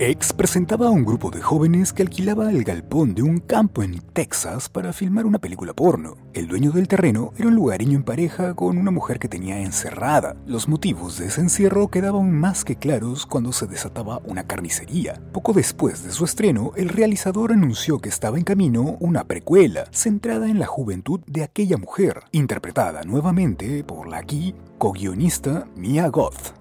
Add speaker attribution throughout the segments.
Speaker 1: X presentaba a un grupo de jóvenes que alquilaba el galpón de un campo en Texas para filmar una película porno. El dueño del terreno era un lugareño en pareja con una mujer que tenía encerrada. Los motivos de ese encierro quedaban más que claros cuando se desataba una carnicería. Poco después de su estreno, el realizador anunció que estaba en camino una precuela centrada en la juventud de aquella mujer, interpretada nuevamente por la aquí co-guionista Mia Goth.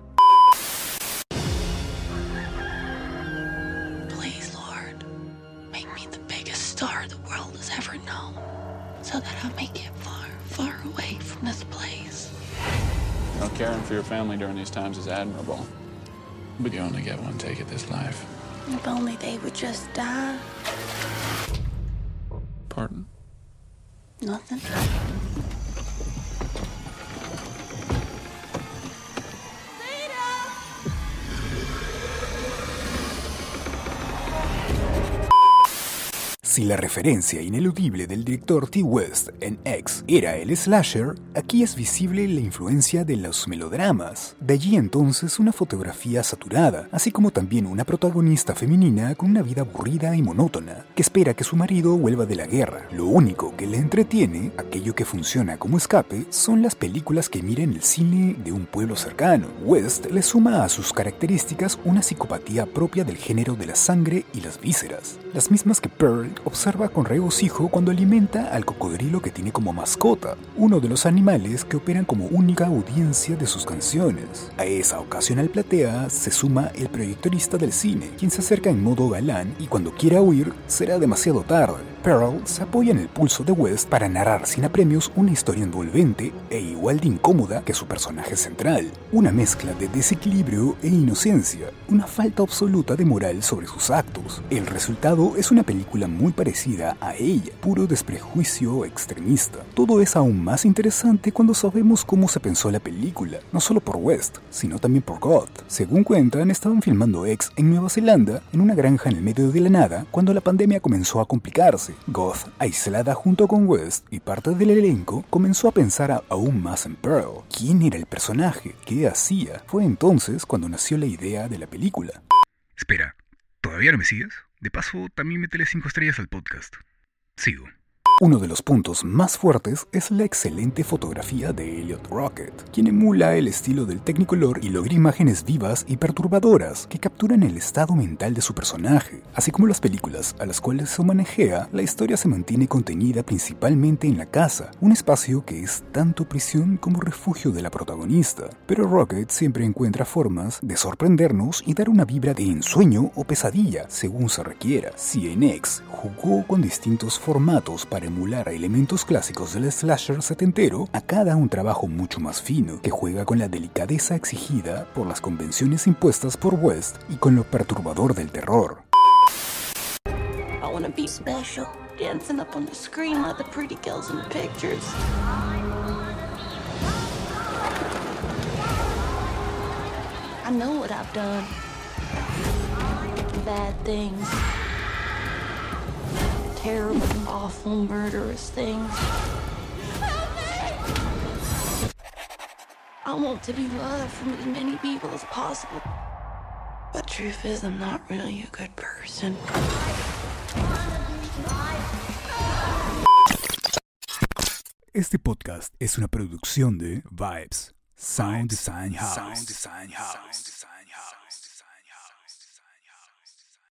Speaker 2: So that I may get far, far away from this place.
Speaker 3: You know, caring for your family during these times is admirable. But you only get one take at this life.
Speaker 2: If only they would just die.
Speaker 3: Pardon?
Speaker 2: Nothing.
Speaker 1: Si la referencia ineludible del director T. West en X era el slasher, aquí es visible la influencia de los melodramas. De allí entonces una fotografía saturada, así como también una protagonista femenina con una vida aburrida y monótona, que espera que su marido vuelva de la guerra. Lo único que le entretiene, aquello que funciona como escape, son las películas que mira en el cine de un pueblo cercano. West le suma a sus características una psicopatía propia del género de la sangre y las vísceras, las mismas que Pearl observa con regocijo cuando alimenta al cocodrilo que tiene como mascota, uno de los animales que operan como única audiencia de sus canciones. A esa ocasional platea se suma el proyectorista del cine, quien se acerca en modo galán y cuando quiera huir será demasiado tarde. Pearl se apoya en el pulso de West para narrar sin apremios una historia envolvente e igual de incómoda que su personaje central, una mezcla de desequilibrio e inocencia, una falta absoluta de moral sobre sus actos. El resultado es una película muy parecida a ella, puro desprejuicio extremista. Todo es aún más interesante cuando sabemos cómo se pensó la película, no solo por West, sino también por Goth. Según cuentan, estaban filmando X en Nueva Zelanda, en una granja en el medio de la nada, cuando la pandemia comenzó a complicarse. Goth, aislada junto con West y parte del elenco, comenzó a pensar aún más en Pearl. ¿Quién era el personaje? ¿Qué hacía? Fue entonces cuando nació la idea de la película.
Speaker 4: Espera, ¿todavía no me sigues? De paso, también métele 5 estrellas al podcast. Sigo.
Speaker 1: Uno de los puntos más fuertes es la excelente fotografía de Elliot Rocket, quien emula el estilo del Technicolor y logra imágenes vivas y perturbadoras que capturan el estado mental de su personaje. Así como las películas a las cuales se manejea, la historia se mantiene contenida principalmente en la casa, un espacio que es tanto prisión como refugio de la protagonista. Pero Rocket siempre encuentra formas de sorprendernos y dar una vibra de ensueño o pesadilla, según se requiera. Si en X jugó con distintos formatos para emular elementos clásicos del slasher setentero, acá da un trabajo mucho más fino, que juega con la delicadeza exigida por las convenciones impuestas por West y con lo perturbador del terror.
Speaker 2: I know what I've done. Terrible, awful, murderous things. I want to be loved from as many people as possible. But truth is, I'm not really a good person.
Speaker 1: Este podcast es una producción de Vibes, Sound Design House.